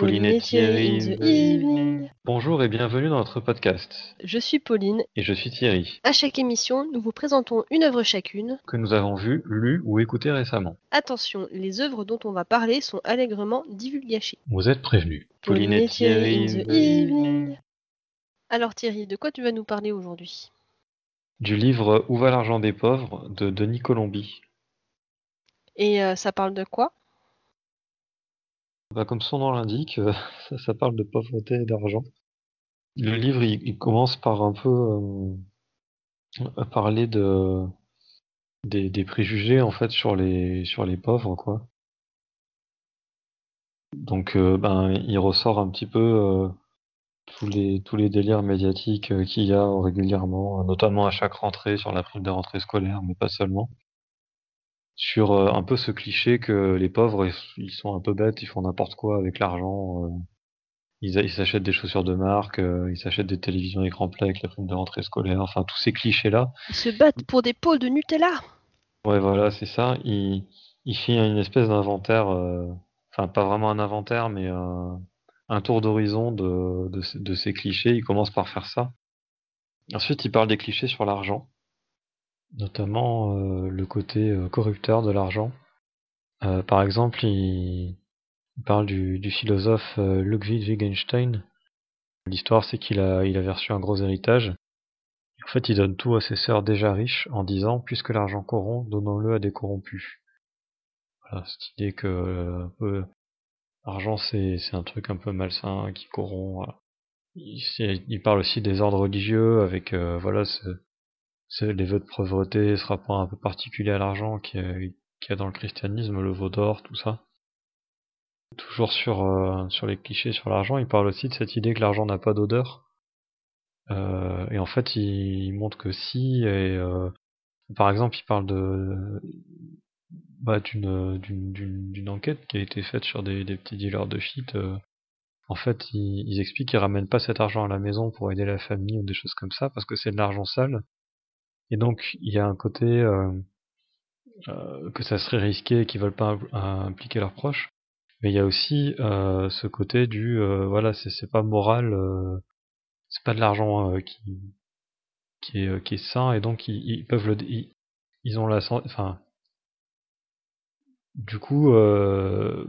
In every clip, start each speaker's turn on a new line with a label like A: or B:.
A: Pauline et Thierry in the evening.
B: Bonjour et bienvenue dans notre podcast.
A: Je suis Pauline.
B: Et je suis Thierry.
A: À chaque émission, nous vous présentons une œuvre chacune
B: que nous avons vue, lue ou écoutée récemment.
A: Attention, les œuvres dont on va parler sont allègrement divulgachées.
B: Vous êtes prévenus. Pauline et Thierry in the evening.
A: Alors Thierry, de quoi tu vas nous parler aujourd'hui?
B: Du livre Où va l'argent des pauvres de Denis Colombi.
A: Et euh, ça parle de quoi?
B: Bah, comme son nom l'indique, euh, ça, parle de pauvreté et d'argent. Le livre, il, commence par un peu euh, parler de des, préjugés en fait sur les sur les pauvres quoi. Donc euh, ben il ressort un petit peu tous les tous les délires médiatiques qu'il y a régulièrement, notamment à chaque rentrée sur la prime de rentrée scolaire, mais pas seulement sur euh, un peu ce cliché que les pauvres ils, sont un peu bêtes, ils font n'importe quoi avec l'argent. Euh, ils s'achètent des chaussures de marque, euh, ils s'achètent des télévisions écran plat avec la prime de rentrée scolaire, enfin tous ces clichés-là.
A: Ils se battent pour des pots de Nutella
B: Ouais, voilà, c'est ça. Il, il fait une espèce d'inventaire, enfin pas vraiment un inventaire, mais un tour d'horizon de, de, de, ces clichés. Il commence par faire ça. Ensuite, il parle des clichés sur l'argent notamment euh, le côté euh, corrupteur de l'argent. Euh, par exemple, il, parle du, philosophe Ludwig Wittgenstein. L'histoire, c'est qu'il a, il a reçu un gros héritage. En fait, il donne tout à ses sœurs déjà riches en disant puisque l'argent corrompt, donnons-le à des corrompus. Voilà, cette idée que l'argent c'est, c'est un truc un peu malsain qui corrompt. Il, il, parle aussi des ordres religieux avec voilà ce, les vœux de pauvreté, ce rapport un peu particulier à l'argent qu'il y, a dans le christianisme, le veau d'or, tout ça. Toujours sur, euh, sur les clichés sur l'argent, il parle aussi de cette idée que l'argent n'a pas d'odeur. Euh, et en fait, il, montre que si, et euh, par exemple, il parle de bah, d'une, d'une, enquête qui a été faite sur des, petits dealers de shit. en fait, ils, ils expliquent qu'ils ramènent pas cet argent à la maison pour aider la famille ou des choses comme ça, parce que c'est de l'argent sale et donc, il y a un côté euh, euh, que ça serait risqué et qu'ils veulent pas impliquer leurs proches. Mais il y a aussi euh, ce côté du voilà, c'est pas moral, c'est pas de l'argent qui qui est qui est sain et donc ils, peuvent le ils, ont la enfin du coup,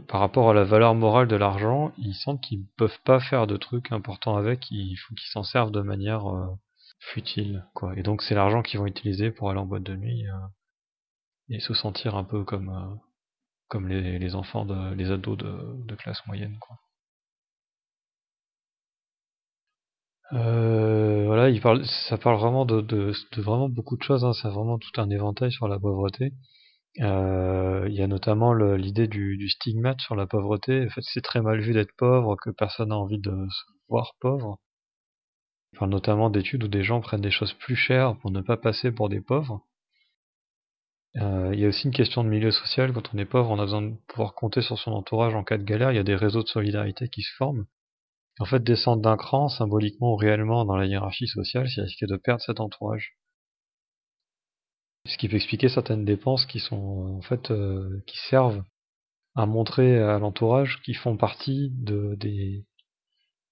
B: par rapport à la valeur morale de l'argent, ils sentent qu'ils peuvent pas faire de trucs importants avec, il faut qu'ils s'en servent de manière futile, quoi. Et donc c'est l'argent qu'ils vont utiliser pour aller en boîte de nuit euh, et se sentir un peu comme euh, les, enfants de les ados de, classe moyenne, quoi. Euh, voilà, il parle, ça parle vraiment de, vraiment beaucoup de choses. Hein, c'est vraiment tout un éventail sur la pauvreté. Il y a notamment l'idée du, du, stigmate sur la pauvreté. En fait, c'est très mal vu d'être pauvre, que personne n'a envie de se voir pauvre. Il parle notamment d'études où des gens prennent des choses plus chères pour ne pas passer pour des pauvres. Euh, il y a aussi une question de milieu social. Quand on est pauvre, on a besoin de pouvoir compter sur son entourage en cas de galère. Il y a des réseaux de solidarité qui se forment. En fait, descendre d'un cran, symboliquement ou réellement, dans la hiérarchie sociale, c'est risquer de perdre cet entourage. Ce qui peut expliquer certaines dépenses qui sont en fait euh, qui servent à montrer à l'entourage qu'ils font partie de, des,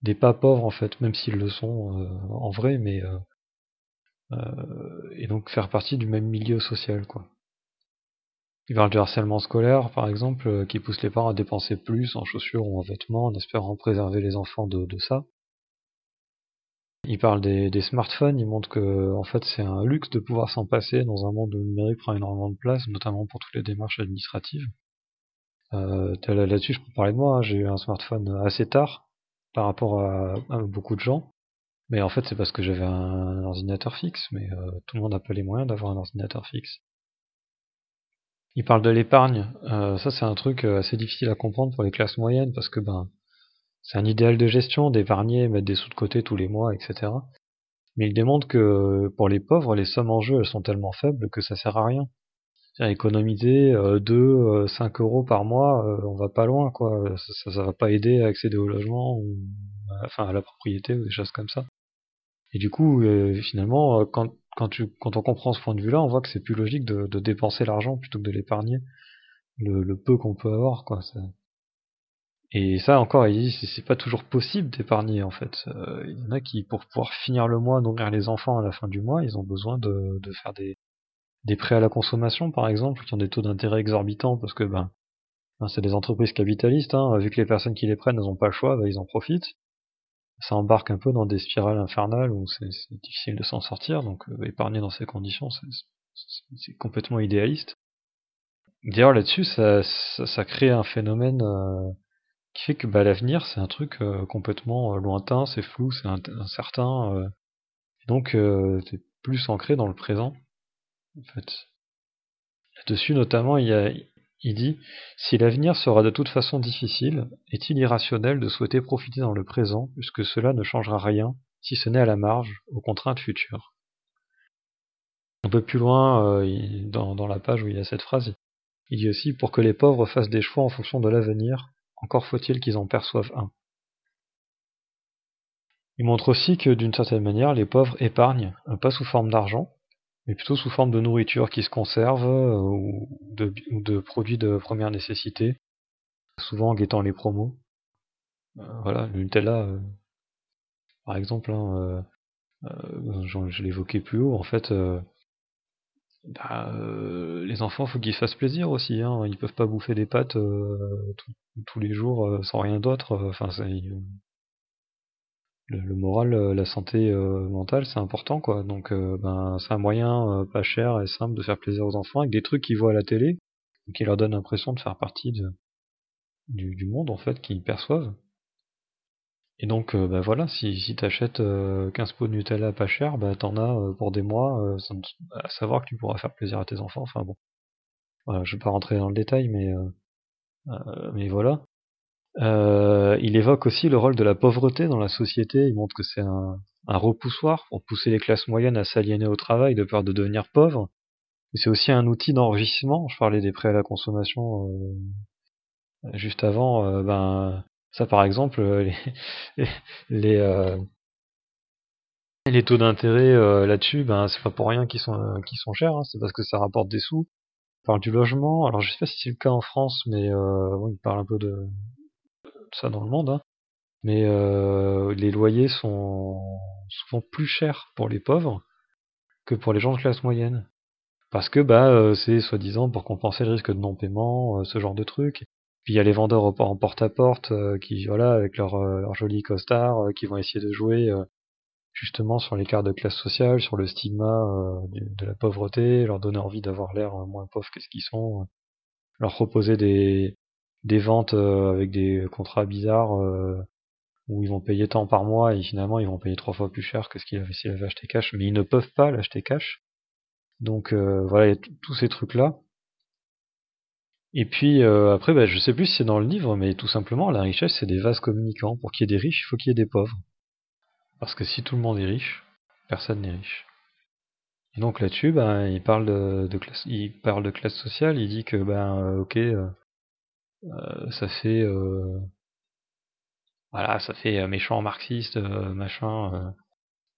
B: des pas pauvres en fait, même s'ils le sont euh, en vrai, mais euh, euh, et donc faire partie du même milieu social quoi. Il parle du harcèlement scolaire, par exemple, qui pousse les parents à dépenser plus en chaussures ou en vêtements en espérant préserver les enfants de, de ça. Il parle des, smartphones, il montre que en fait c'est un luxe de pouvoir s'en passer dans un monde où le numérique prend énormément de place, notamment pour toutes les démarches administratives. Euh, Là-dessus, je peux parler de moi, hein. j'ai eu un smartphone assez tard, par rapport à, beaucoup de gens. Mais en fait, c'est parce que j'avais un, ordinateur fixe, mais euh, tout le monde n'a pas les moyens d'avoir un ordinateur fixe. Il parle de l'épargne. Euh, ça, c'est un truc euh, assez difficile à comprendre pour les classes moyennes, parce que ben, c'est un idéal de gestion d'épargner, mettre des sous de côté tous les mois, etc. Mais il démontre que pour les pauvres, les sommes en jeu, elles sont tellement faibles que ça sert à rien économiser 2, 5 euros par mois, on va pas loin, quoi. Ça, ça, va pas aider à accéder au logement, ou, enfin à la propriété ou des choses comme ça. Et du coup, finalement, quand, quand, tu, quand on comprend ce point de vue-là, on voit que c'est plus logique de, de dépenser l'argent plutôt que de l'épargner, le, le, peu qu'on peut avoir, quoi. Et ça encore, c'est pas toujours possible d'épargner en fait. Euh, il y en a qui, pour pouvoir finir le mois, nourrir les enfants à la fin du mois, ils ont besoin de, de faire des, des prêts à la consommation par exemple, qui ont des taux d'intérêt exorbitants parce que ben, ben c'est des entreprises capitalistes, hein, vu que les personnes qui les prennent n'ont pas le choix, ben, ils en profitent. Ça embarque un peu dans des spirales infernales où c'est difficile de s'en sortir, donc euh, épargner dans ces conditions, c'est complètement idéaliste. D'ailleurs là-dessus, ça, ça, crée un phénomène euh, qui fait que bah, l'avenir c'est un truc euh, complètement lointain, c'est flou, c'est incertain, donc c'est plus ancré dans le présent. Là-dessus notamment, il, a, dit Si l'avenir sera de toute façon difficile, est-il irrationnel de souhaiter profiter dans le présent, puisque cela ne changera rien, si ce n'est à la marge, aux contraintes futures? Un peu plus loin, dans, dans la page où il y a cette phrase, il dit aussi Pour que les pauvres fassent des choix en fonction de l'avenir, encore faut-il qu'ils en perçoivent un. Il montre aussi que d'une certaine manière, les pauvres épargnent, euh, pas sous forme d'argent, mais plutôt sous forme de nourriture qui se conserve euh, ou, de, produits de première nécessité, souvent en guettant les promos. Euh, voilà, le Nutella, par exemple, hein, je l'évoquais plus haut, en fait, bah, euh, les enfants, faut qu'ils fassent plaisir aussi. Hein. Ils peuvent pas bouffer des pâtes euh, tous les jours euh, sans rien d'autre. Enfin, le, moral, la santé mentale, c'est important, quoi. Donc, ben, c'est un moyen pas cher et simple de faire plaisir aux enfants avec des trucs qu'ils voient à la télé, qui leur donnent l'impression de faire partie de, du, monde en fait qu'ils perçoivent. Et donc, euh, bah voilà, si, si t'achètes 15 euh, pots de Nutella pas cher, bah t'en as euh, pour des mois, à savoir que tu pourras faire plaisir à tes enfants. Enfin bon, voilà, je vais pas rentrer dans le détail, mais mais voilà. Il évoque aussi le rôle de la pauvreté dans la société. Il montre que c'est un, un repoussoir pour pousser les classes moyennes à s'aliéner au travail de peur de devenir pauvres. C'est aussi un outil d'enrichissement. Je parlais des prêts à la consommation juste avant. ben ça, par exemple, euh, les, les, euh, les taux d'intérêt euh, là-dessus, ben c'est pas pour rien qu'ils sont qu'ils sont chers, hein, c'est parce que ça rapporte des sous. On parle du logement, alors je sais pas si c'est le cas en France, mais bon, il parle un peu de, ça dans le monde, hein. mais les loyers sont souvent plus chers pour les pauvres que pour les gens de classe moyenne. Parce que bah c'est soi-disant pour compenser le risque de non-paiement, ce genre de truc. Puis il y a les vendeurs en porte-à-porte euh, qui, voilà, avec leur, euh, leur joli costard, euh, qui vont essayer de jouer justement sur l'écart de classe sociale, sur le stigma de, la pauvreté, leur donner envie d'avoir l'air moins pauvre que ce qu'ils sont, leur proposer des, des ventes avec des contrats bizarres où ils vont payer tant par mois et finalement ils vont payer trois fois plus cher que ce qu'ils avaient s'ils avaient acheté cash, mais ils ne peuvent pas l'acheter cash. Donc voilà, il y a tous ces trucs-là. Et puis euh, après, bah, je sais plus si c'est dans le livre, mais tout simplement, la richesse, c'est des vases communicants. Pour qu'il y ait des riches, il faut qu'il y ait des pauvres. Parce que si tout le monde est riche, personne n'est riche. Et donc là-dessus, ben, il parle de, classe, il parle de classe sociale. Il dit que ben, euh, ok, euh, ça fait, voilà, ça fait méchant marxiste, machin,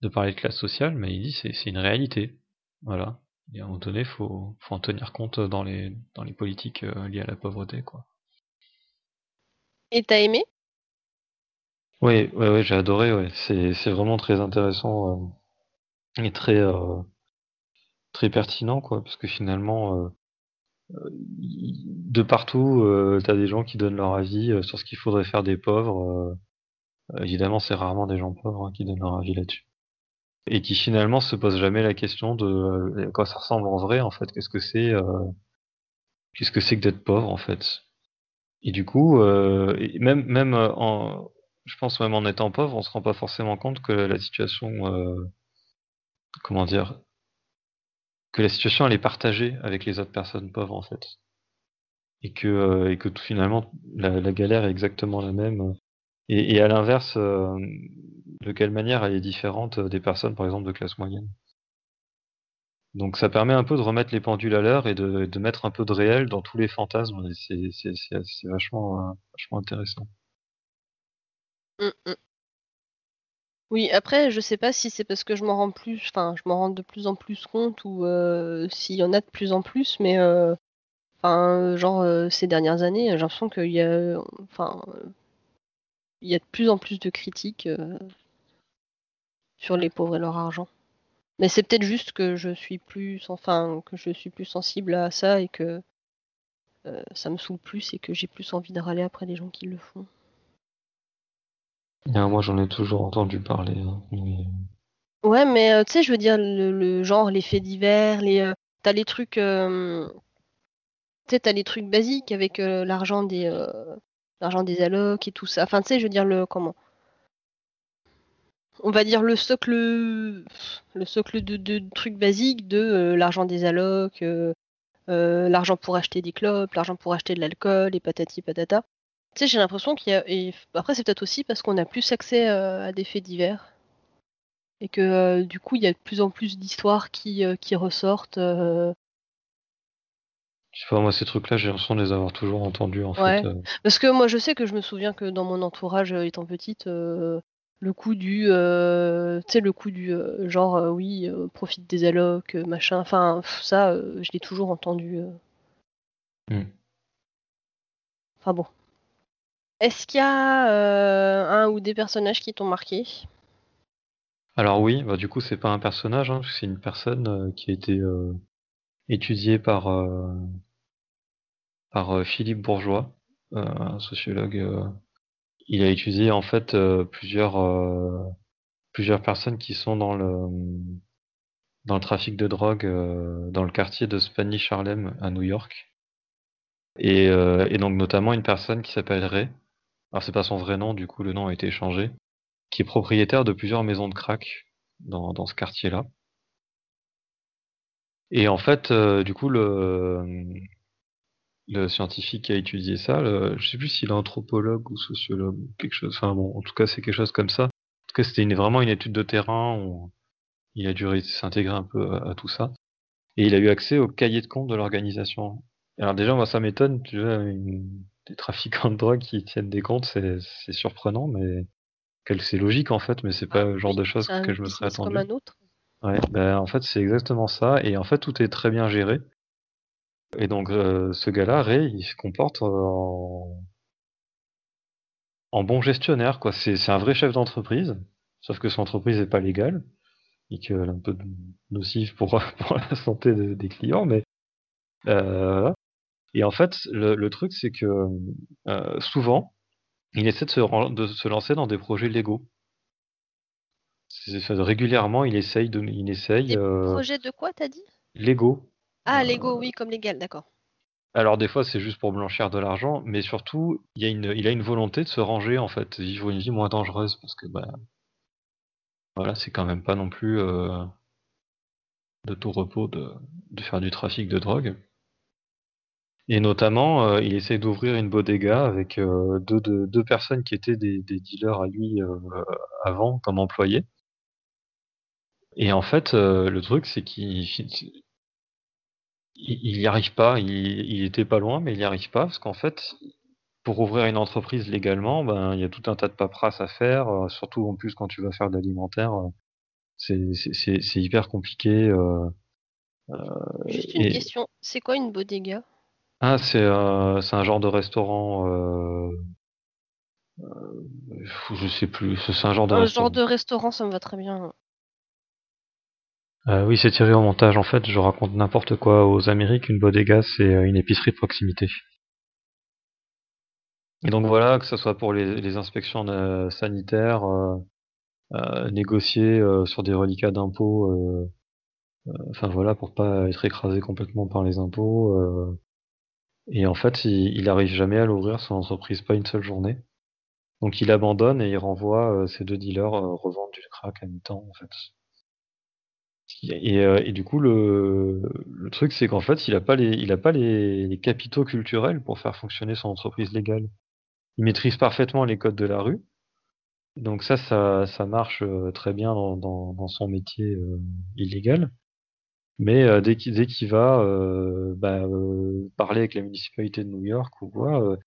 B: de parler de classe sociale, mais il dit c'est c'est une réalité. Voilà. Et à un moment donné, faut, faut en tenir compte dans les, dans les politiques euh, liées à la pauvreté, quoi.
A: Et t'as aimé?
B: Oui, ouais, ouais, j'ai adoré, ouais. C'est, c'est vraiment très intéressant euh, et très, euh, très pertinent, quoi, parce que finalement, de partout, t'as des gens qui donnent leur avis sur ce qu'il faudrait faire des pauvres. évidemment, c'est rarement des gens pauvres hein, qui donnent leur avis là-dessus et qui finalement se pose jamais la question de euh, quoi ça ressemble en vrai en fait qu'est-ce que c'est euh, qu'est-ce que que d'être pauvre en fait? Et du coup euh, même même en je pense même en étant pauvre on se rend pas forcément compte que la situation comment dire que la situation elle est partagée avec les autres personnes pauvres en fait et que et que tout, finalement la, galère est exactement la même et, à l'inverse de quelle manière elle est différente euh, des personnes, par exemple, de classe moyenne? Donc ça permet un peu de remettre les pendules à l'heure et de, de, mettre un peu de réel dans tous les fantasmes. C'est vachement, euh, vachement intéressant.
A: Mmh, mmh. Oui, après, je sais pas si c'est parce que je m'en rends plus, enfin, je m'en rends de plus en plus compte ou euh, s'il y en a de plus en plus, mais enfin, genre ces dernières années, j'ai l'impression qu'il y a, enfin, il y a de plus en plus de critiques euh, sur les pauvres et leur argent. Mais c'est peut-être juste que je suis plus, enfin, que je suis plus sensible à ça et que euh, ça me saoule plus et que j'ai plus envie de râler après les gens qui le font.
B: Ah, moi, j'en ai toujours entendu parler. Hein,
A: ouais, mais euh, tu sais, je veux dire, le, genre, les faits divers, les, t'as les trucs, tu sais, t'as les trucs basiques avec l'argent des, l'argent des allocs et tout ça. Enfin, tu sais, je veux dire, le, comment? On va dire le socle le socle de, trucs basiques de euh, l'argent des allocs, euh, euh, l'argent pour acheter des clopes, l'argent pour acheter de l'alcool et patati patata. Tu sais, j'ai l'impression qu'il y a. Et après, c'est peut-être aussi parce qu'on a plus accès à des faits divers. Et que du coup, il y a de plus en plus d'histoires qui, qui ressortent. Je
B: sais pas, moi, ces trucs-là, j'ai l'impression de les avoir toujours entendus, en fait.
A: Parce que moi, je sais que je me souviens que dans mon entourage, étant petite, le coup du euh, tu sais le coup du euh, genre euh, oui profite des allocs machin enfin ça je l'ai toujours entendu hmm. enfin bon est-ce qu'il y a un ou des personnages qui t'ont marqué?
B: Alors oui bah du coup c'est pas un personnage hein, c'est une personne qui a été étudiée par Philippe Bourgeois un sociologue il a étudié en fait euh, plusieurs euh, personnes qui sont dans le trafic de drogue euh, dans le quartier de Spanish Harlem à New York. Et, et donc notamment une personne qui s'appelle Ray. Alors c'est pas son vrai nom, du coup le nom a été changé, qui est propriétaire de plusieurs maisons de crack dans, dans ce quartier-là. Et en fait, du coup, le, le scientifique qui a étudié ça, je sais plus s'il est anthropologue ou sociologue ou quelque chose. Enfin bon, en tout cas, c'est quelque chose comme ça. En tout cas, c'était vraiment une étude de terrain. Où il a dû s'intégrer un peu à, tout ça. Et il a eu accès au cahier de compte de l'organisation. Alors déjà, moi, ça m'étonne, tu vois, des trafiquants de drogue qui tiennent des comptes, c'est surprenant, mais c'est logique en fait, mais c'est pas le genre de choses que je me serais attendu.
A: Comme un autre.
B: Ouais, ben, en fait, c'est exactement ça. Et en fait, tout est très bien géré. Et donc, euh, ce gars-là, Ray, il se comporte en, en bon gestionnaire, quoi. C'est, un vrai chef d'entreprise, sauf que son entreprise n'est pas légale et qu'elle est un peu nocive pour, pour la santé des clients, mais euh, et en fait, le, le truc, c'est que euh, souvent, il essaie de se, de se lancer dans des projets légaux. Régulièrement, il essaye de, il essaye.
A: Des projets de quoi, t'as dit?
B: Légaux.
A: Ah, Lego, oui, comme légal, d'accord.
B: Alors des fois c'est juste pour blanchir de l'argent, mais surtout il, y a une, il a une volonté de se ranger en fait, vivre une vie moins dangereuse parce que bah voilà c'est quand même pas non plus euh, de tout repos de, de, faire du trafic de drogue. Et notamment euh, il essaie d'ouvrir une bodega avec euh, deux, deux, deux, personnes qui étaient des, des dealers à lui avant comme employés. Et en fait le truc c'est qu'il il n'y arrive pas, il, était pas loin, mais il n'y arrive pas, parce qu'en fait, pour ouvrir une entreprise légalement, ben il y a tout un tas de paperasse à faire, euh, surtout en plus quand tu vas faire de l'alimentaire, euh, c'est hyper compliqué. Euh,
A: Juste une question, c'est quoi une bodega?
B: Ah, c'est un genre de restaurant. je sais plus, c'est un genre de
A: un genre de restaurant, ça me va très bien.
B: Euh, oui, c'est tiré au montage. En fait, je raconte n'importe quoi aux Amériques. Une bodega, c'est euh, une épicerie de proximité. Et donc voilà, que ce soit pour les, inspections euh, sanitaires, négocier sur des reliquats d'impôts, enfin voilà, pour pas être écrasé complètement par les impôts. Et en fait, il, il arrive jamais à l'ouvrir son entreprise, pas une seule journée. Donc il abandonne et il renvoie ses deux dealers revendre du crack à mi-temps en fait. Euh, et, du coup, le, le truc, c'est qu'en fait, il n'a pas, les, il a pas les, capitaux culturels pour faire fonctionner son entreprise légale. Il maîtrise parfaitement les codes de la rue. Donc ça, ça, ça marche euh, très bien dans, dans, dans son métier euh, illégal. Mais dès qu'il dès qu'il va bah, parler avec la municipalité de New York ou quoi,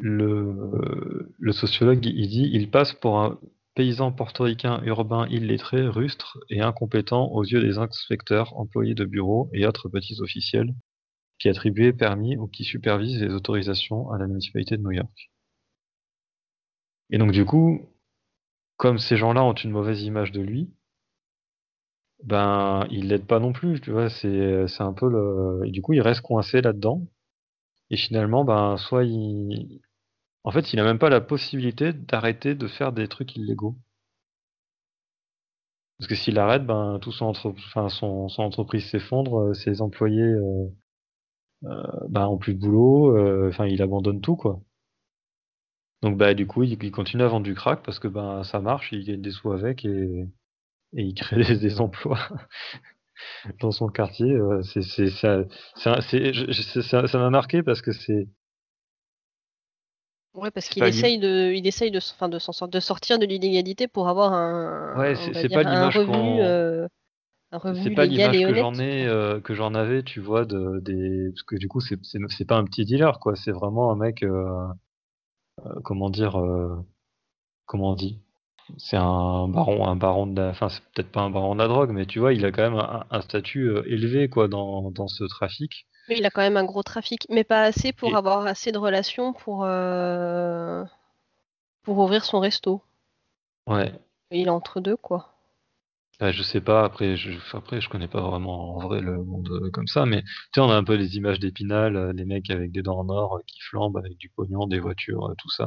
B: le, sociologue il dit il passe pour un paysan portoricain urbain illettré, rustre et incompétent aux yeux des inspecteurs, employés de bureau et autres petits officiels qui attribuent permis ou qui supervisent les autorisations à la municipalité de New York. Et donc du coup, comme ces gens-là ont une mauvaise image de lui, ben il l'aide pas non plus, tu vois, c'est un peu le du coup, il reste coincé là-dedans et finalement, ben soit il en fait, il a même pas la possibilité d'arrêter de faire des trucs illégaux. Parce que s'il arrête, ben tout son entreprise s'effondre, euh, ses employés, euh, euh, ben ont plus de boulot, euh, enfin il abandonne tout, quoi. Donc bah du coup, il il continue à vendre du crack parce que, ben ça marche, il gagne des sous avec et et il crée des des emplois dans son quartier, heu, c'est c'est ça m'a marqué parce que c'est
A: Ouais, parce qu'il essaye de il essaye de enfin de s'en sort de sortir de l'illégalité pour avoir
B: Ouais,
A: un on
B: c'est pas l'image
A: revenu, un
B: c'est
A: revenu
B: pas
A: légal
B: l'image que j'en ai, heu, que j'en avais, tu vois, de des parce que du coup, c'est c'est c'est pas un petit dealer, quoi, c'est vraiment un mec, heu heu, comment dire, comment on dit? C'est un baron un baron de la enfin, c'est peut-être pas un baron de la drogue, mais tu vois, il a quand même un un statut, heu, élevé, quoi, dans dans ce trafic
A: Oui, il a quand même un gros trafic, mais pas assez pour
B: et
A: avoir assez de relations pour, heu, pour ouvrir son resto.
B: ouais.
A: Il est entre 2, quoi.
B: Je sais pas, après je après je connais pas vraiment en vrai le monde, heu, comme ça, mais tu sais, on a un peu les images d'Épinal, les mecs avec des dents en or, qui flambent avec du pognon, des voitures, tout ça,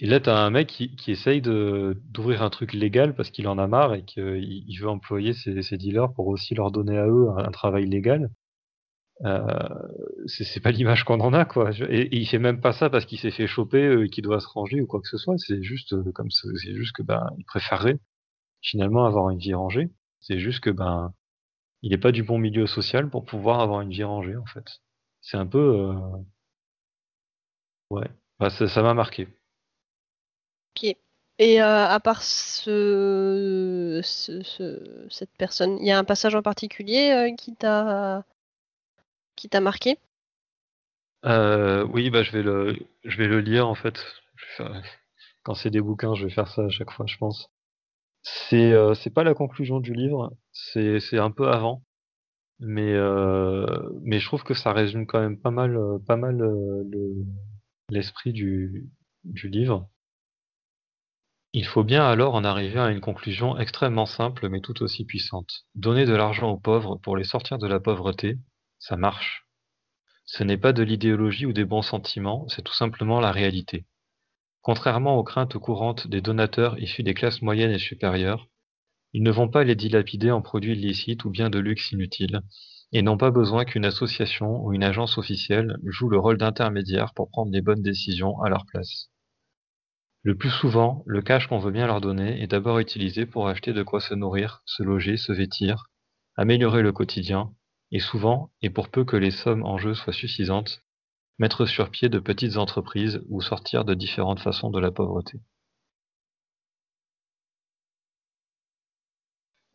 B: et là, tu as un mec qui essaye d'ouvrir un truc légal parce qu'il en a marre et qu'il il veut employer ses dealers pour aussi leur donner à eux un travail légal. Heu, c'est pas l'image qu'on en a, quoi, et et il fait même pas ça parce qu'il s'est fait choper, heu, et qu'il doit se ranger ou quoi que ce soit. C'est juste, heu, comme ce c'est juste que, ben, il préférerait finalement avoir une vie rangée. C'est juste que, ben Il est pas du bon milieu social pour pouvoir avoir une vie rangée, en fait. C'est un peu, heu, ouais, ça m'a marqué.
A: OK et heu, à part ce ce ce cette personne, il y a un passage en particulier, heu, qui t'a qui t'a marqué?
B: Heu, oui, bah, je vais le je vais le lire, en fait. Quand c'est des bouquins, je vais faire ça à chaque fois, je pense. C'est, c'est pas la conclusion du livre, c'est c'est un peu avant, mais mais je trouve que ça résume quand même pas mal, pas mal, l'esprit du du livre. Il faut bien alors en arriver à une conclusion extrêmement simple mais tout aussi puissante. Donner de l'argent aux pauvres pour les sortir de la pauvreté, ça marche. Ce n'est pas de l'idéologie ou des bons sentiments, c'est tout simplement la réalité. Contrairement aux craintes courantes des donateurs issus des classes moyennes et supérieures, ils ne vont pas les dilapider en produits illicites ou biens de luxe inutiles, et n'ont pas besoin qu'une association ou une agence officielle joue le rôle d'intermédiaire pour prendre les bonnes décisions à leur place. Le plus souvent, le cash qu'on veut bien leur donner est d'abord utilisé pour acheter de quoi se nourrir, se loger, se vêtir, améliorer le quotidien, et souvent, et pour peu que les sommes en jeu soient suffisantes, mettre sur pied de petites entreprises ou sortir de différentes façons de la pauvreté.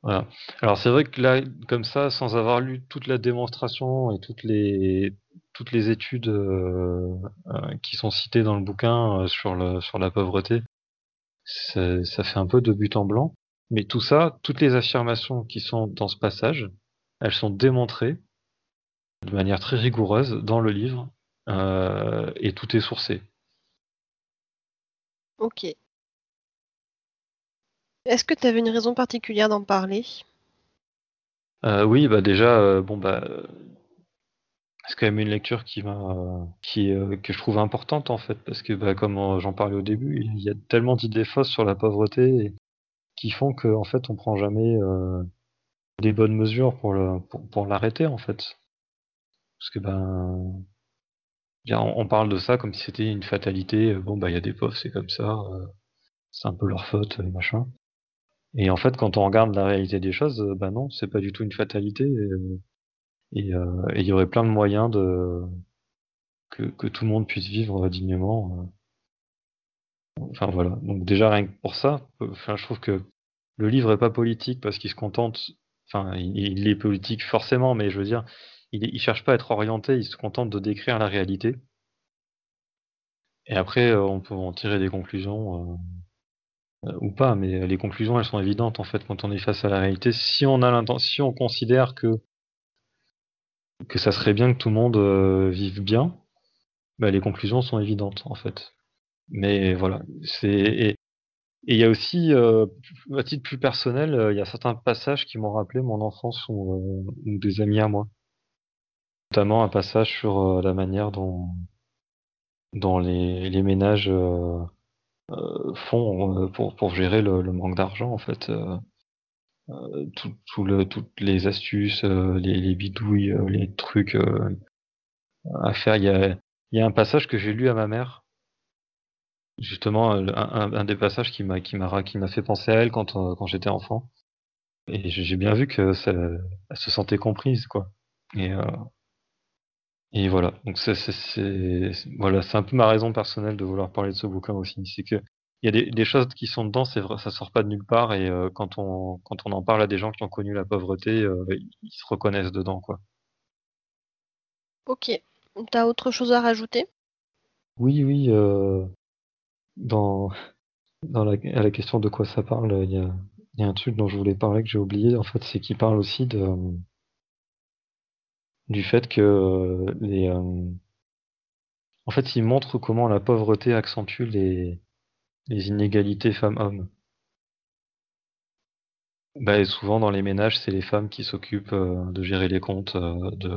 B: Alors c'est vrai que là, comme ça, sans avoir lu toute la démonstration et toutes les études, heu heu, qui sont citées dans le bouquin, heu, sur la pauvreté, c'est ça fait un peu de but en blanc. Mais tout ça, toutes les affirmations qui sont dans ce passage, elles sont démontrées de manière très rigoureuse dans le livre, et tout est sourcé.
A: OK. Est-ce que tu avais une raison particulière d'en parler?
B: Heu, oui, bah, déjà, heu, bon, bah, c'est quand même une lecture qui m'a qui, heu, que je trouve importante, en fait, parce que, bah, comme, j'en parlais au début, il y a tellement d'idées fausses sur la pauvreté et qui font qu'en fait, on prend jamais, des bonnes mesures pour l'arrêter, en fait. Parce que, ben, on parle de ça comme si c'était une fatalité, bon, bah, il y a des pauvres, c'est comme ça, c'est un peu leur faute, machin. Et en fait, quand on regarde la réalité des choses, heu, bah, non, c'est pas du tout une fatalité, et heu et il y aurait plein de moyens de que tout le monde puisse vivre, dignement, enfin voilà. Donc déjà rien que pour ça, enfin je trouve que le livre est pas politique parce qu'il se contente enfin il est politique forcément, mais je veux dire, il cherche pas à être orienté, il se contente de décrire la réalité. Et après, on peut en tirer des conclusions, ou pas, mais les conclusions elles sont évidentes en fait quand on est face à la réalité. Si on a l'inten si on considère que que ça serait bien que tout le monde, heu, vive bien, bah les conclusions sont évidentes en fait. Mais voilà, c'est et il y a aussi, euh, à titre plus personnel, euh, il y a certains passages qui m'ont rappelé mon enfance ou, des amis à moi. Notamment un passage sur la manière dont, dont les, les ménages font pour, pour gérer le, manque d'argent en fait. Tout, tout, toutes les astuces, les, les bidouilles, les trucs à faire. Il y a, il y a un passage que j'ai lu à ma mère. Justement, un, des passages qui m'a qui m'a qui m'a fait penser à elle quand euh, quand j'étais enfant. Et j'ai bien vu que ça, elle se sentait comprise, quoi. Euh, et voilà. Donc c'est c'est voilà, c'est un peu ma raison personnelle de vouloir parler de ce bouquin aussi. C'est que il y a des, des, choses qui sont dedans, c'est vrai, ça sort pas de nulle part. Et euh, quand on quand on en parle à des gens qui ont connu la pauvreté, euh, ils se reconnaissent dedans, quoi.
A: Ok. T'as autre chose à rajouter?
B: Oui, oui. Euh, dans dans la, à la question de quoi ça parle, il y a, y a un truc dont je voulais parler que j'ai oublié. En fait, c'est qu'il parle aussi de du fait que euh, les euh, en fait, il montre comment la pauvreté accentue les les inégalités femmes-hommes. Bah, et souvent dans les ménages, c'est les femmes qui s'occupent de gérer les comptes, de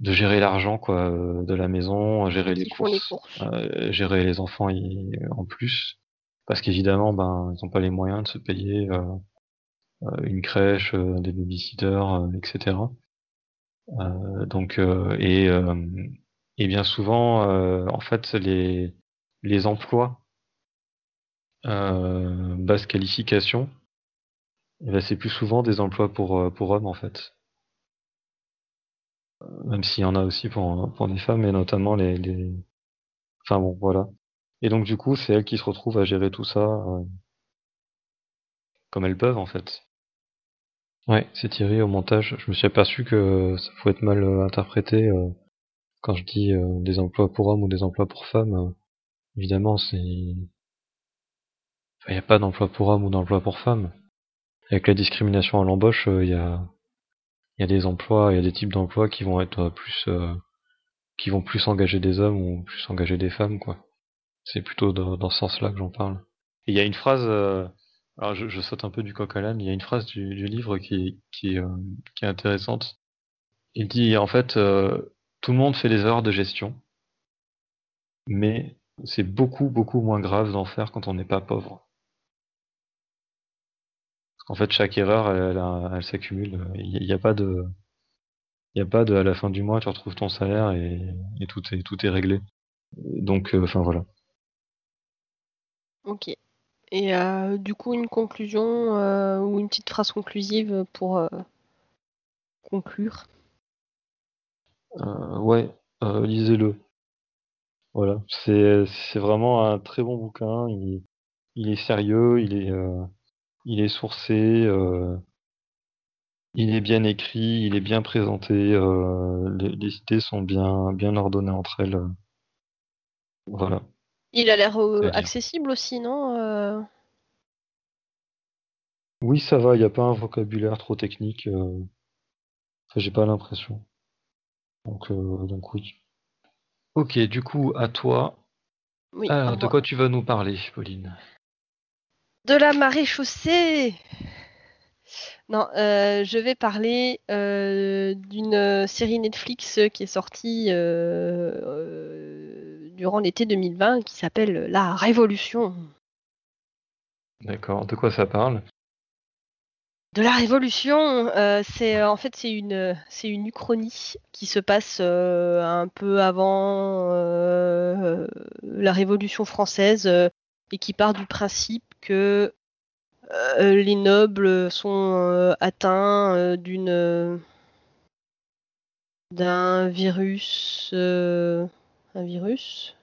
B: de gérer l'argent quoi euh, de la maison, gérer les courses, euh, gérer les enfants en plus, parce qu'évidemment ben ils n'ont pas les moyens de se payer euh, une crèche, des babysitters, etc. donc et et bien souvent en fait les les emplois basse qualification, eh ben, c'est plus souvent des emplois pour pour hommes en fait même s'il y en a aussi pour, pour des femmes, et notamment les, les... Enfin bon, voilà. Et donc du coup, c'est elles qui se retrouvent à gérer tout ça euh, comme elles peuvent en fait. Ouais, c'est Thierry au montage. Je me suis aperçu que ça pouvait être mal euh, interprété euh, quand je dis des emplois pour hommes ou des emplois pour femmes. évidemment, c'est il n'y a pas d'emploi pour hommes ou d'emploi pour femmes. Avec la discrimination à l'embauche, il y a des emplois, il y a des types d'emplois qui vont être plus euh, qui vont plus engager des hommes ou plus engager des femmes quoi. C'est plutôt dans, ce sens-là que j'en parle. Il y a une phrase euh, alors je, je, saute un peu du coq à l'âne, il y a une phrase du, du livre qui, qui, euh, qui est intéressante. Il dit en fait tout le monde fait des erreurs de gestion, mais c'est beaucoup beaucoup moins grave d'en faire quand on n'est pas pauvre. En fait, chaque erreur, elle, elle, s'accumule. Il n'y a, pas de, il y a pas de, à la fin du mois, tu retrouves ton salaire et, et tout est, tout est réglé. Donc, euh, enfin voilà.
A: Ok. Et euh, du coup, une conclusion euh, ou une petite phrase conclusive pour euh, conclure.
B: Ouais, lisez-le. Voilà, c'est vraiment un très bon bouquin. Il, est sérieux, il est il est sourcé, il est bien écrit, il est bien présenté, les, les, idées sont bien, bien ordonnées entre elles. Voilà.
A: Il a l'air accessible aussi, non
B: Oui, ça va, il n'y a pas un vocabulaire trop technique. Enfin, j'ai pas l'impression. Donc, donc oui. Ok, du coup, à toi.
A: Oui,
B: Alors, de quoi tu vas nous parler, Pauline?
A: De la marée chaussée Non, euh, je vais parler euh, d'une série Netflix qui est sortie euh, durant l'été 2020 qui s'appelle La Révolution.
B: D'accord, de quoi ça parle?
A: De la Révolution, c'est en fait c'est une c'est une uchronie qui se passe un peu avant la Révolution française et qui part du principe que euh, les nobles sont euh, atteints euh, d'une d'un virus un virus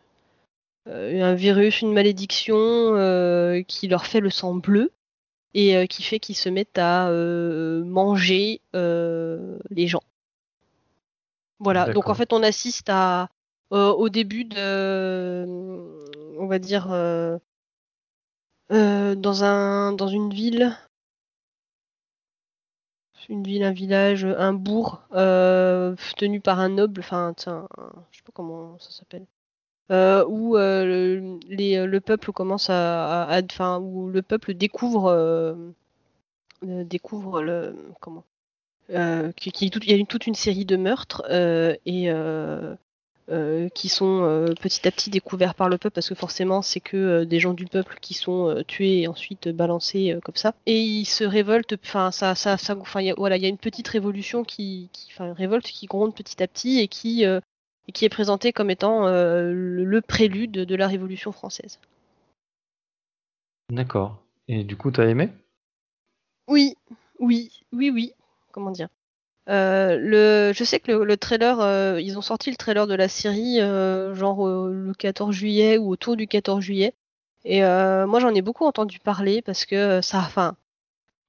A: un virus une malédiction qui leur fait le sang bleu et qui fait qu'ils se mettent à manger les gens. Voilà. Donc en fait on assiste à au début de on va dire euh, dans un dans une ville une ville, un village, un bourg euh, tenu par un noble, enfin, je sais pas comment ça s'appelle. où les, le peuple commence à, enfin, où le peuple découvre, découvre le, comment, qui, qui, il y a toute une série de meurtres et euh, qui sont euh, petit à petit découverts par le peuple parce que forcément c'est que euh, des gens du peuple qui sont tués et ensuite balancés comme ça et ils se révoltent enfin ça ça ça enfin voilà il y a une petite révolution qui, enfin révolte qui gronde petit à petit et qui et qui est présentée comme étant le, prélude de la révolution française.
B: D'accord. Et du coup t'as aimé?
A: Oui, oui, oui, oui. Comment dire? Euh, le, je sais que le, trailer, euh, ils ont sorti le trailer de la série euh, genre le 14 juillet ou autour du 14 juillet. Et moi j'en ai beaucoup entendu parler parce que ça,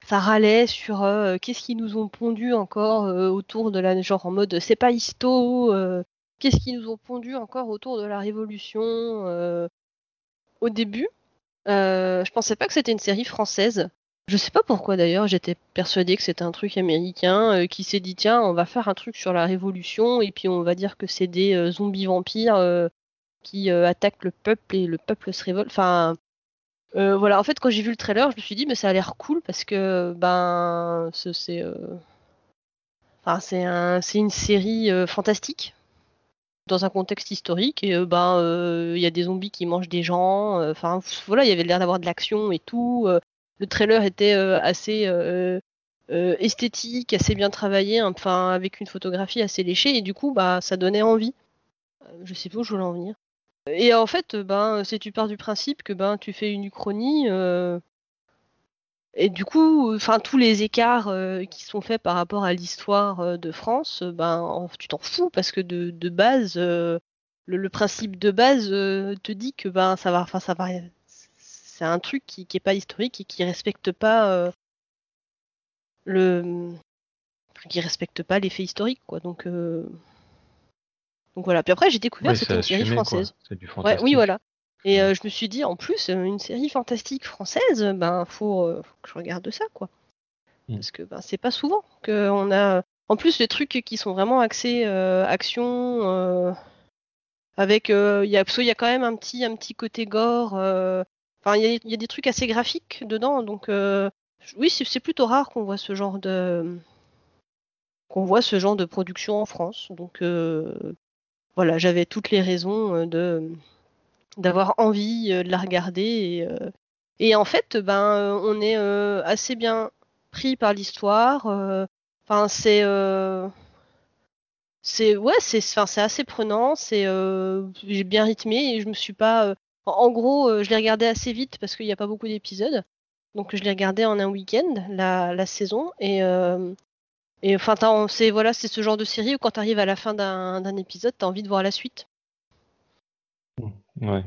A: ça râlait sur qu'est-ce qu'ils nous ont pondu encore autour de la genre en mode c'est pas histo, qu'est-ce qu'ils nous ont pondu encore autour de la révolution au début. je pensais pas que c'était une série française. Je sais pas pourquoi d'ailleurs, j'étais persuadée que c'était un truc américain euh, qui s'est dit tiens, on va faire un truc sur la révolution et puis on va dire que c'est des euh, zombies vampires euh, qui attaquent le peuple et le peuple se révolte. Enfin, voilà, en fait, quand j'ai vu le trailer, je me suis dit mais ça a l'air cool parce que ben c'est enfin, c'est un, une série fantastique dans un contexte historique et ben il y a des zombies qui mangent des gens. Enfin voilà, il y avait l'air d'avoir de l'action et tout le trailer était euh, assez euh, euh, esthétique, assez bien travaillé, enfin avec une photographie assez léchée, et du coup, bah, ça donnait envie. Je sais pas où je voulais en venir. Et en fait, ben, tu pars du principe que ben, tu fais une uchronie, et du coup, enfin tous les écarts qui sont faits par rapport à l'histoire de France, ben, tu t'en fous parce que de, base, le, principe de base te dit que ben, ça va, enfin ça va, c'est un truc qui, qui est pas historique et qui respecte pas euh, le qui respecte pas l'effet historique quoi. Donc euh, donc voilà. Puis après j'ai découvert cette une série française.
B: Du
A: oui voilà. Et euh, je me suis dit en plus une série fantastique française ben faut, faut que je regarde ça quoi. Mm. parce que ben c'est pas souvent que on a en plus les trucs qui sont vraiment axés action avec il y a il y a quand même un petit un petit côté gore Enfin, il y, a des trucs assez graphiques dedans, donc euh, oui, c'est plutôt rare qu'on voit ce genre de qu'on voit ce genre de production en France. Donc euh, voilà, j'avais toutes les raisons euh, de d'avoir envie de la regarder et, en fait, ben on est assez bien pris par l'histoire. Enfin, c'est c'est ouais, c'est assez prenant. C'est bien rythmé et je me suis pas en gros, euh, je l'ai regardé assez vite parce qu'il n'y a pas beaucoup d'épisodes. Donc je l'ai regardé en un week-end, la, saison. Et, euh, et enfin, c'est voilà, c'est ce genre de série où quand tu arrives à la fin d'un épisode, tu as envie de voir la suite.
B: Mmh, ouais.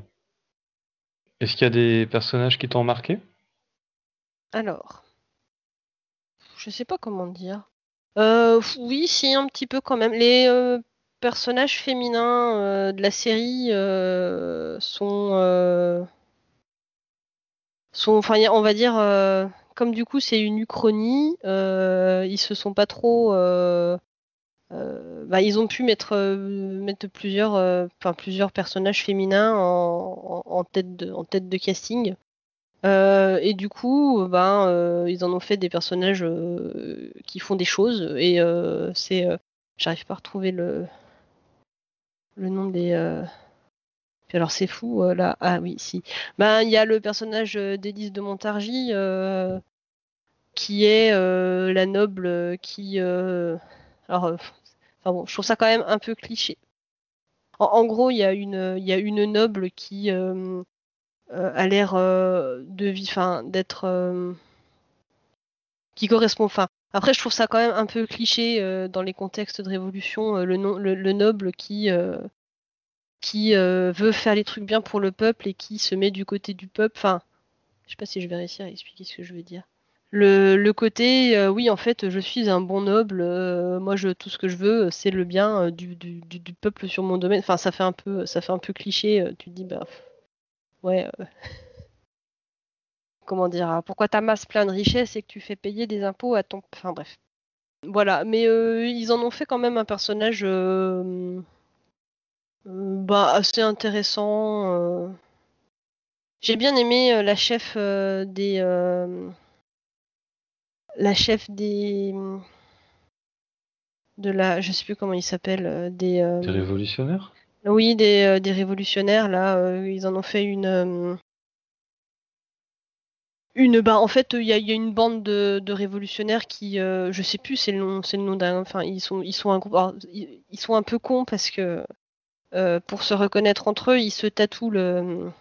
B: Est-ce qu'il y a des personnages qui t'ont marqué?
A: Alors, je sais pas comment dire. Euh, oui, si, un petit peu quand même. Les personnages féminins euh, de la série euh, sont, euh, sont, enfin, on va dire, comme du coup c'est une uchronie, ils se sont pas trop, bah, ils ont pu mettre, plusieurs, enfin plusieurs personnages féminins en, tête de, en tête de casting. et du coup, ben, ils en ont fait des personnages qui font des choses. Et c'est, j'arrive pas à retrouver le, le nom des. Euh, puis alors c'est fou euh, là. Ah oui, si. Ben il y a le personnage euh, d'Élise de Montargis qui est la noble qui. alors, enfin bon, je trouve ça quand même un peu cliché. En, gros, il y a une, il y a une noble qui a l'air de vie, d'être qui correspond, enfin après, je trouve ça quand même un peu cliché euh, dans les contextes de révolution, euh, le, le, noble qui, euh, qui veut faire les trucs bien pour le peuple et qui se met du côté du peuple. Enfin, je sais pas si je vais réussir à expliquer ce que je veux dire. Le, le côté, oui, en fait, je suis un bon noble. moi, je, tout ce que je veux, c'est le bien du, du, du, peuple sur mon domaine. Enfin, ça fait un peu, ça fait un peu cliché. tu te dis, bah, ouais comment dire, hein, pourquoi t'amasses plein de richesses et que tu fais payer des impôts à ton. Enfin bref. Voilà, mais euh, ils en ont fait quand même un personnage. Euh, bah, assez intéressant. J'ai bien aimé la chef des. la chef des. De la. Je sais plus comment il s'appelle. des.
B: Des révolutionnaires?
A: Oui, des, des révolutionnaires, là. ils en ont fait une une bah en fait il y, a, une bande de, révolutionnaires qui euh, je sais plus c'est le nom c'est le nom d'un enfin ils sont ils sont un ils, sont un peu cons parce que euh, pour se reconnaître entre eux ils se tatouent le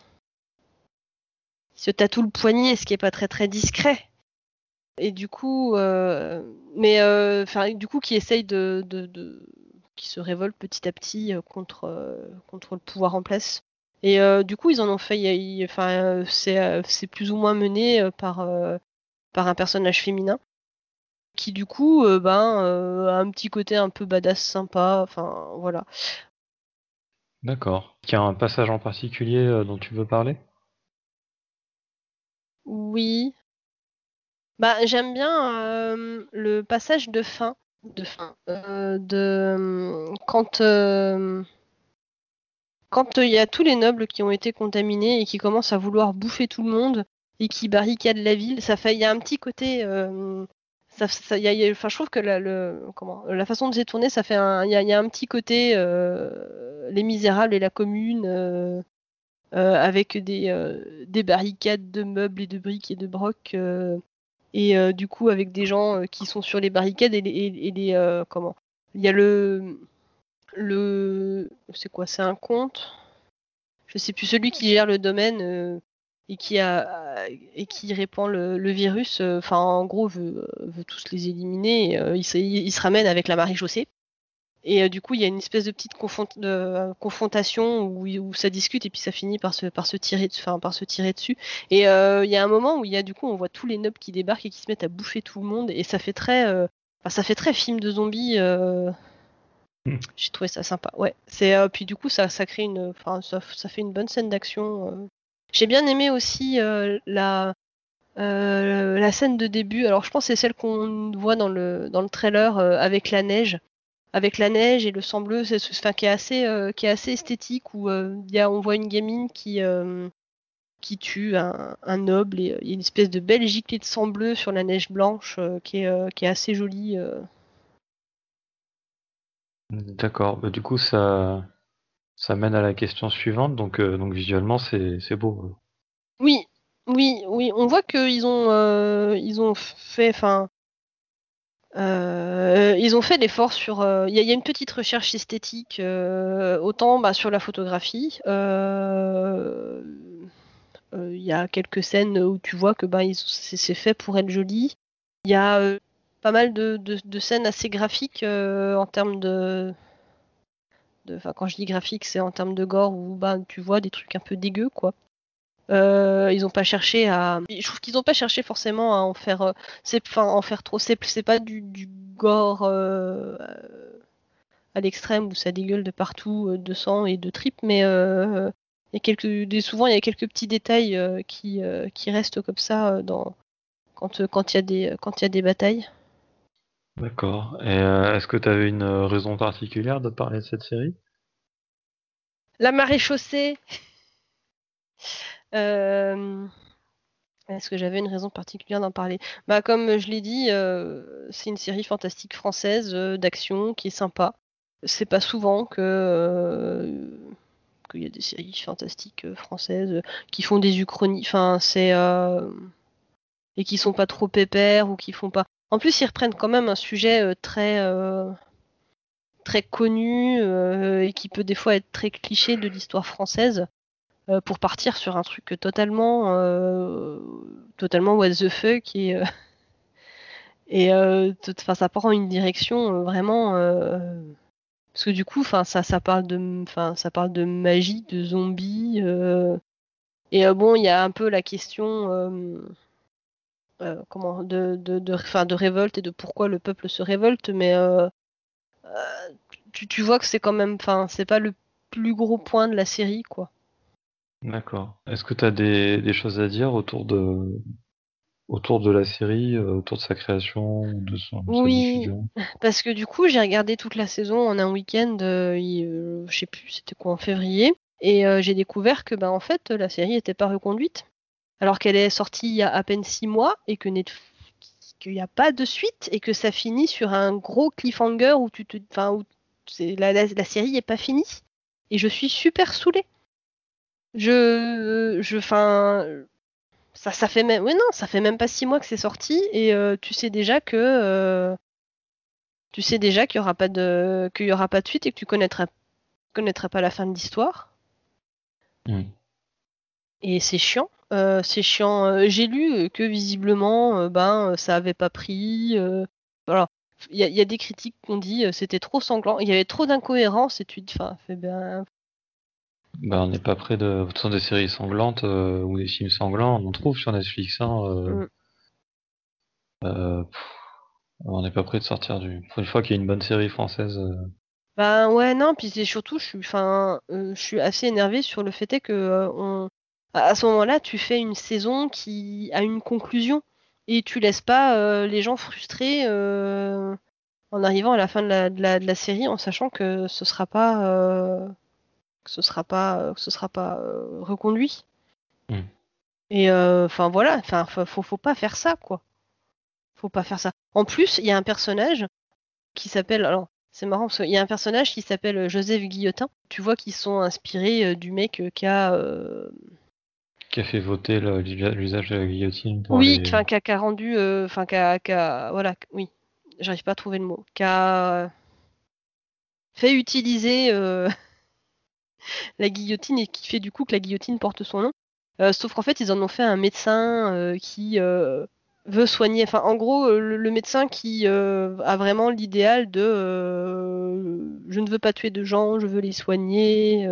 A: ils se tatouent le poignet ce qui est pas très très discret. Et du coup euh, mais enfin du coup qui essayent de, qui se révoltent petit à petit contre contre le pouvoir en place et euh, du coup, ils en ont fait. enfin, euh, euh, c'est plus ou moins mené par par un personnage féminin qui du coup ben a un petit côté un peu badass sympa. Enfin, voilà.
B: D'accord. Il y a un passage en particulier dont tu veux parler?
A: Oui. Bah, j'aime bien le passage de fin, de fin, de quand quand il y a tous les nobles qui ont été contaminés et qui commencent à vouloir bouffer tout le monde et qui barricadent la ville, ça fait, il y a un petit côté, enfin, je trouve que la, comment, la façon de se tourner, ça fait un, il y a, un petit côté, euh, les Misérables et la Commune, euh, euh, avec des, des barricades de meubles et de briques et de brocs, et du coup avec des gens qui sont sur les barricades et les, et les comment, il y a le le c'est quoi C'est un compte Je sais plus celui qui gère le domaine euh, et qui a et qui répand le, virus. Euh, enfin, en gros, veut, veut tous les éliminer. Euh, il, se, ramène avec la marée chaussée. Et du coup, il y a une espèce de petite confrontation où, où, ça discute et puis ça finit par se, par se, tirer, par se tirer dessus. Et il y a un moment où il y a du coup, on voit tous les nobles qui débarquent et qui se mettent à bouffer tout le monde et ça fait très, ça fait très film de zombies. J'ai trouvé ça sympa. Ouais. C'est euh, puis du coup ça, crée une, enfin ça, fait une bonne scène d'action. Euh. J'ai bien aimé aussi euh, la la scène de début. Alors je pense que c'est celle qu'on voit dans le dans le trailer avec la neige, avec la neige et le sang bleu. C'est enfin, qui est assez qui est assez esthétique où y a, on voit une gamine qui qui tue un, un noble et il y a une espèce de belle giclée de sang bleu sur la neige blanche qui est qui est assez jolie.
B: D'accord, bah, du coup ça ça mène à la question suivante, donc euh, donc visuellement c'est beau.
A: Oui, oui, oui, on voit qu'ils ont euh, ils ont fait enfin euh, ils ont fait l'effort sur. Il y, a une petite recherche esthétique, autant bah, sur la photographie. Il y a quelques scènes où tu vois que bah, c'est fait pour être joli. Il y a pas mal de, scènes assez graphiques euh, en termes de. Enfin, quand je dis graphique, c'est en termes de gore où bah, tu vois des trucs un peu dégueux, quoi. Euh, ils ont pas cherché à. Je trouve qu'ils ont pas cherché forcément à en faire. Euh, c'est enfin en faire trop. C'est pas du, gore à l'extrême où ça dégueule de partout, de sang et de tripes, mais il y a quelques, souvent il y a quelques petits détails qui, qui restent comme ça dans quand il y quand il y a des batailles.
B: D'accord. Euh, est-ce que tu avais une euh, raison particulière de parler de cette série?
A: La marée chaussée. Euh, est-ce que j'avais une raison particulière d'en parler? Bah comme je l'ai dit, c'est une série fantastique française d'action qui est sympa. C'est pas souvent que qu'il y a des séries fantastiques françaises qui font des uchronies. Enfin, c'est et qui sont pas trop pépères ou qui font pas. En plus, ils reprennent quand même un sujet euh, très euh, très connu euh, et qui peut des fois être très cliché de l'histoire française pour partir sur un truc totalement totalement what the fuck et ça prend une direction vraiment parce que du coup ça parle de ça parle de magie de zombies et bon il y a un peu la question euh, comment de de, de, de révolte et de pourquoi le peuple se révolte, mais euh, euh, tu, tu, vois que c'est quand même, enfin, c'est pas le plus gros point de la série, quoi.
B: D'accord. Est-ce que tu as des, des, choses à dire autour de, autour de la série, autour de sa création, de son sa
A: Oui. Parce que du coup, j'ai regardé toute la saison en un week-end, euh, je sais plus, c'était quoi, en février. Et j'ai découvert que, bah, en fait, la série n'était pas reconduite. Alors qu'elle est sortie il y a à peine six mois et que qu'il n'y a pas de suite et que ça finit sur un gros cliffhanger où tu te, enfin, où la, série est pas finie. Et je suis super saoulée. Je, je, enfin, ça, fait même, ouais non, ça fait même pas six mois que c'est sorti et euh, tu sais déjà que, euh, tu sais déjà qu'il y aura pas de, qu'il y pas de suite et que tu connaîtras, connaîtras pas la fin de l'histoire.
B: Mm.
A: Et c'est chiant. Euh, c'est chiant. Euh, J'ai lu que visiblement, euh, ben, ça avait pas pris. voilà. Il y, a- il y a des critiques qui ont dit c'était trop sanglant. Il y avait trop d'incohérences et tu te, enfin, fais ben,
B: Bah, on n'est pas près de. Façon, des séries sanglantes euh, ou des films sanglants, on en trouve sur Netflix. Hein, euh,
A: Mm.
B: euh, pff, on n'est pas près de sortir du. Pour une fois qu'il y a une bonne série française.
A: Ben ouais, non, puis c'est surtout, je suis, enfin, je suis assez énervée sur le fait est que euh, on, à ce moment-là, tu fais une saison qui a une conclusion et tu laisses pas euh, les gens frustrés euh, en arrivant à la fin de la, de la, de la série en sachant que ce sera pas, euh, que ce sera pas, que ce sera pas reconduit.
B: Mm.
A: Et enfin voilà, enfin faut, faut, pas faire ça quoi. Faut pas faire ça. En plus, il y a un personnage qui s'appelle alors c'est marrant parce qu'il y a un personnage qui s'appelle Joseph Guillotin. Tu vois qu'ils sont inspirés du mec qui a
B: qui a fait voter l'usage de la guillotine pour
A: oui,
B: les-
A: qui, a, rendu euh, enfin qui a, voilà, oui, j'arrive pas à trouver le mot, qui a fait utiliser euh, la guillotine et qui fait du coup que la guillotine porte son nom. Euh, sauf qu'en fait, ils en ont fait un médecin euh, qui euh, veut soigner. Enfin, en gros, euh, le, le médecin qui euh, a vraiment l'idéal de euh, je ne veux pas tuer de gens, je veux les soigner.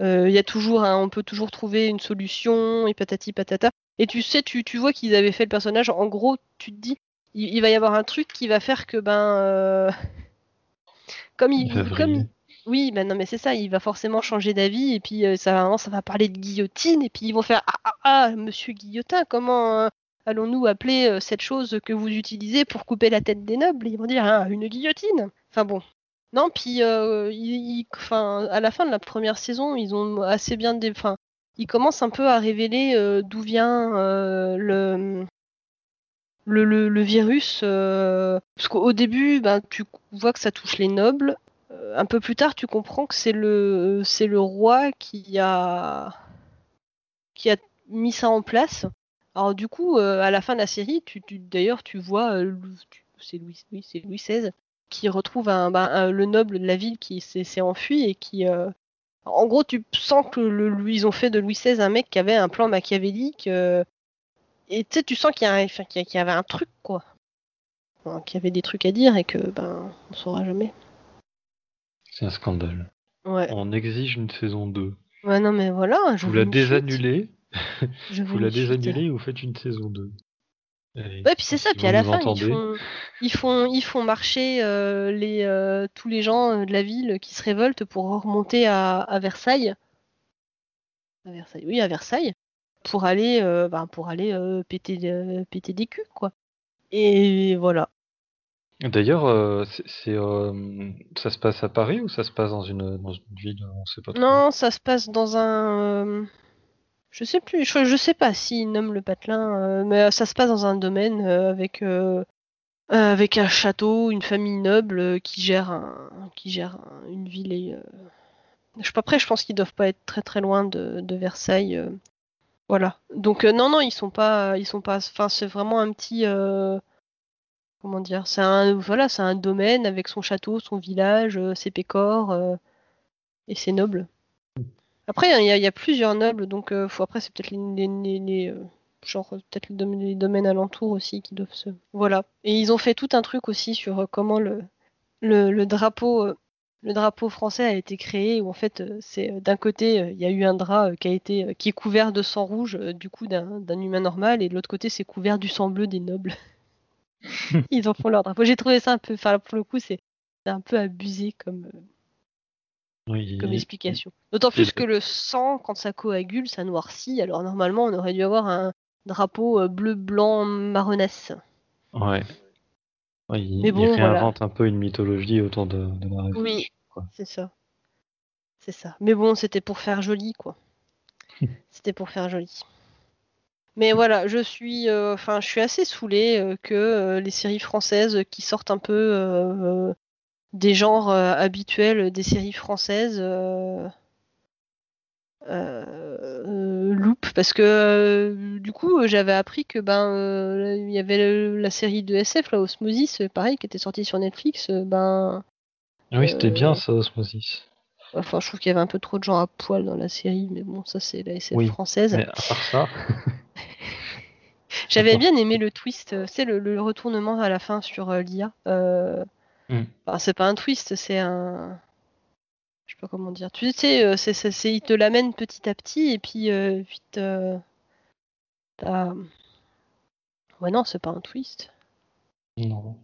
A: Euh, Il y a toujours, on peut toujours trouver une solution et patati patata. Et tu sais, tu, tu vois qu'ils avaient fait le personnage. En gros, tu te dis, il, il va y avoir un truc qui va faire que ben, euh, comme il, comme oui, ben non, mais c'est ça, il va forcément changer d'avis et puis euh, ça, va- ça va parler de guillotine et puis ils vont faire ah ah ah, Monsieur Guillotin, comment euh, allons-nous appeler euh, cette chose que vous utilisez pour couper la tête des nobles? Ils vont dire ah, une guillotine. Enfin bon. Non, puis euh, à la fin de la première saison, ils ont assez bien, ils commencent un peu à révéler euh, d'où vient euh, le, le, le, virus. euh, parce qu'au début, ben, tu vois que ça touche les nobles. Un peu plus tard, tu comprends que c'est le, c'est le roi qui a, qui a mis ça en place. Alors du coup, à la fin de la série, tu, tu- d'ailleurs, tu vois, tu- c'est Louis, oui, c'est Louis XVI qui retrouve un, un- le noble de la ville qui s'est enfui et qui, euh, en gros, tu sens que le, lui- ils ont fait de Louis XVI un mec qui avait un plan machiavélique. euh, et tu sais, tu sens qu'il y, avait un truc, quoi. Enfin, qu'il y avait des trucs à dire et que, ben, on saura jamais.
B: C'est un scandale.
A: Ouais.
B: On exige une saison 2.
A: Ouais, non, mais voilà, je
B: Vous la désannulez,
A: Je veux
B: vous la désannulez et vous faites une saison 2. Allez,
A: Ouais, puis c'est ça.
B: si
A: Puis à la fin, ils font, ils font, ils font marcher euh, les, euh, tous les gens euh, de la ville qui se révoltent pour remonter à, à Versailles. À Versailles, oui, à Versailles, pour aller, euh, ben, pour aller péter, péter des culs, quoi. Et voilà.
B: D'ailleurs, c'est, ça se passe à Paris ou ça se passe dans une, dans une ville On sait pas trop.
A: Non, ça se passe dans un. Je sais plus, je, sais pas s'ils nomment le patelin, euh, mais ça se passe dans un domaine euh, avec, euh, avec un château, une famille noble qui gère, qui gère un- une ville. Et, euh, je suis pas prêt, je pense qu'ils doivent pas être très très loin de, de Versailles. Voilà. Donc non, non, ils sont pas, ils sont pas. Enfin, c'est vraiment un petit. comment dire C'est un, voilà, c'est un domaine avec son château, son village, ses pécores et ses nobles. Après, il y, a- il y a plusieurs nobles, donc euh, faut, après, c'est peut-être les, les- les- les, euh, genre peut-être les, dom- les domaines alentours aussi qui doivent se. Voilà. Et ils ont fait tout un truc aussi sur euh, comment le, le, le drapeau. euh, le drapeau français a été créé où en fait c'est d'un côté il y a eu un drap qui a été qui est couvert de sang rouge du coup d'un humain normal et de l'autre côté c'est couvert du sang bleu des nobles. Ils en font leur drapeau. J'ai trouvé ça un peu enfin pour le coup c'est un peu abusé comme
B: Oui,
A: comme
B: il-
A: explication. D'autant plus que le sang, quand ça coagule, ça noircit. Alors normalement, on aurait dû avoir un, drapeau euh, bleu, blanc, marronasse.
B: Ouais. Ouais, il,
A: Mais
B: il
A: bon, voilà.
B: réinvente un peu une mythologie autour de, de la révolution.
A: Oui, c'est ça. C'est ça. Mais bon, c'était pour faire joli, quoi. c'était pour faire joli. Mais voilà, je suis, euh, je suis assez saoulée euh, que euh, les séries françaises qui sortent un peu des genres euh, habituels des séries françaises euh, euh, loupent, parce que euh, du coup, euh, j'avais appris que ben il y avait le- la série de SF, là, Osmosis, pareil, qui était sortie sur Netflix. ben,
B: Ah Oui, c'était bien ça, Osmosis.
A: Enfin, je trouve qu'il y avait un peu trop de gens à poil dans la série, mais bon, ça c'est la SF
B: Oui,
A: française.
B: Mais à part ça,
A: J'avais bien aimé le twist, c'est le, le retournement à la fin sur l'IA. Enfin, c'est pas un twist, c'est un. Je sais pas comment dire. Tu sais, euh, c'est, c'est, c'est- il te l'amène petit à petit et puis euh, vite. euh, t'as- Ouais, non, c'est pas un twist.
B: non.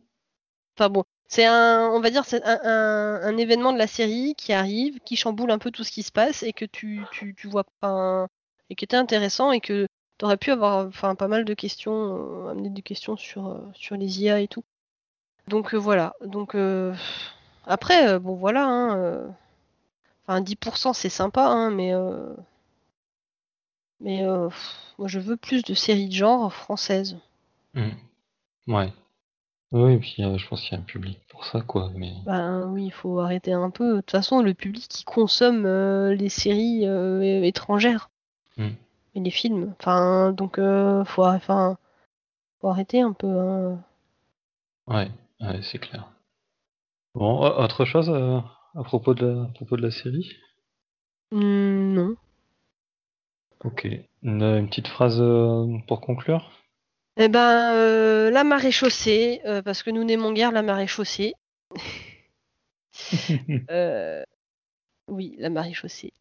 A: Enfin bon, c'est un, on va dire, c'est un, un- un événement de la série qui arrive, qui chamboule un peu tout ce qui se passe et que tu, tu, tu vois pas, et qui était intéressant et que tu aurais pu avoir, enfin, pas mal de questions, euh, amener des questions sur, sur les IA et tout. Donc euh, voilà. Donc euh, après, euh, bon voilà, hein, enfin 10% c'est sympa, hein, mais mais moi je veux plus de séries de genre françaises.
B: Hmm. Ouais. Oui, et puis euh, je pense qu'il y a un public pour ça, quoi. Mais
A: Ben oui, il faut arrêter un peu. De toute façon, le public qui consomme euh, les séries euh, étrangères
B: Hmm.
A: et les films. Enfin, donc faut, enfin, faut arrêter un peu. hein.
B: ouais, ouais, c'est clair. Bon, autre chose euh, à propos de la, à propos de la série?
A: Hmm, non.
B: Ok. Une, une petite phrase euh, pour conclure?
A: Eh ben, euh, la marée chaussée, euh, parce que nous n'aimons guère la marée chaussée. Euh, oui, la marée chaussée.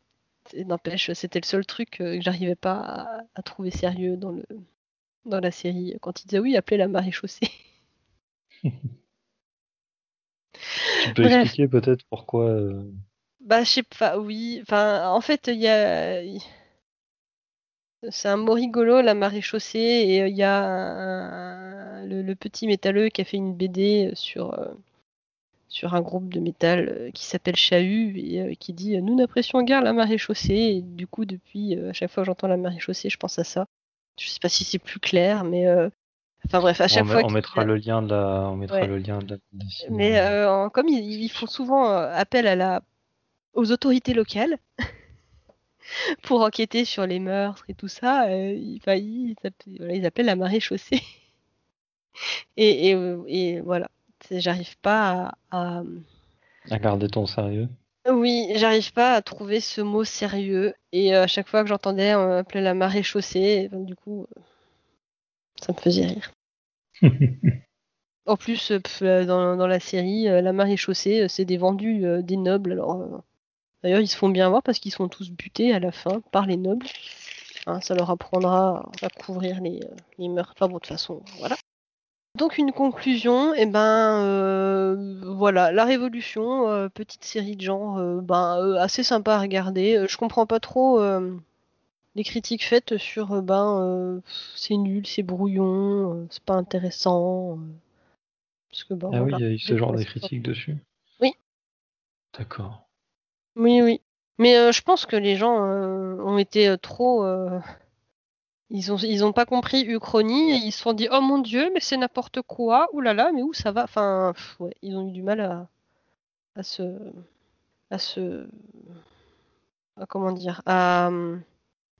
A: N'empêche, c'était le seul truc que j'arrivais pas à, à trouver sérieux dans le dans la série quand il disait oui, appelez la marée chaussée.
B: Tu peux
A: Bref.
B: expliquer peut-être pourquoi euh,
A: Bah, je sais pas, oui. Enfin, en fait, il y a. C'est un mot rigolo, la marée chaussée, et euh, il y a un- le, le petit métalleux qui a fait une BD sur, euh, sur un groupe de métal qui s'appelle Chahut et euh, qui dit Nous n'apprécions guère la marée chaussée. Et du coup, depuis, à chaque fois que j'entends la marée chaussée, je pense à ça. Je sais pas si c'est plus clair, mais. euh, Enfin bref, à
B: on,
A: chaque
B: met-
A: fois.
B: on mettra le lien de la, on mettra
A: Ouais.
B: le lien de la.
A: Mais euh, comme ils, ils font souvent euh, appel à la, aux autorités locales pour enquêter sur les meurtres et tout ça, euh, ils, enfin, ils, appellent, voilà, ils appellent la marée chaussée. et, et, et voilà, j'arrive pas à, à-
B: À garder ton sérieux.
A: Oui, j'arrive pas à trouver ce mot sérieux. Et à chaque fois que j'entendais, on appelait la marée chaussée, et, du coup, ça me faisait rire. En plus, euh, euh, dans, la série, euh, la marée chaussée, c'est des vendus des nobles. Alors, d'ailleurs, ils se font bien voir parce qu'ils sont tous butés à la fin par les nobles. Hein, ça leur apprendra à couvrir les, les meurtres. Enfin bon, de toute façon, voilà. Donc une conclusion, et ben euh, voilà, la Révolution, petite série de genre, ben assez sympa à regarder. Je comprends pas trop les critiques faites sur euh, ben euh, c'est nul, c'est brouillon, euh, c'est pas intéressant. parce que ben
B: Ah oui, il y a eu ce genre de critiques dessus.
A: Oui.
B: D'accord.
A: Oui, oui. Mais euh, je pense que les gens euh, ont été euh, trop. Ils ont, ils ont pas compris Uchronie et ils se sont dit Oh mon dieu, mais c'est n'importe quoi, oulala, mais où ça va? Enfin, pff, ouais, ils ont eu du mal à, à se. à se. à comment dire À euh,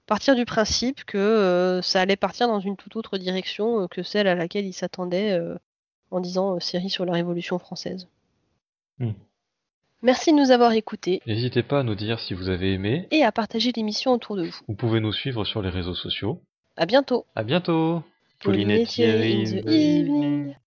A: partir du principe que euh, ça allait partir dans une toute autre direction euh, que celle à laquelle ils s'attendaient euh, en disant euh, série sur la Révolution française.
B: Hmm.
A: Merci de nous avoir écoutés
B: N'hésitez pas à nous dire si vous avez aimé.
A: et à partager l'émission autour de vous.
B: Vous pouvez nous suivre sur les réseaux sociaux.
A: À bientôt.
B: À bientôt.
A: Pauline et Thierry in the
B: in the
A: evening.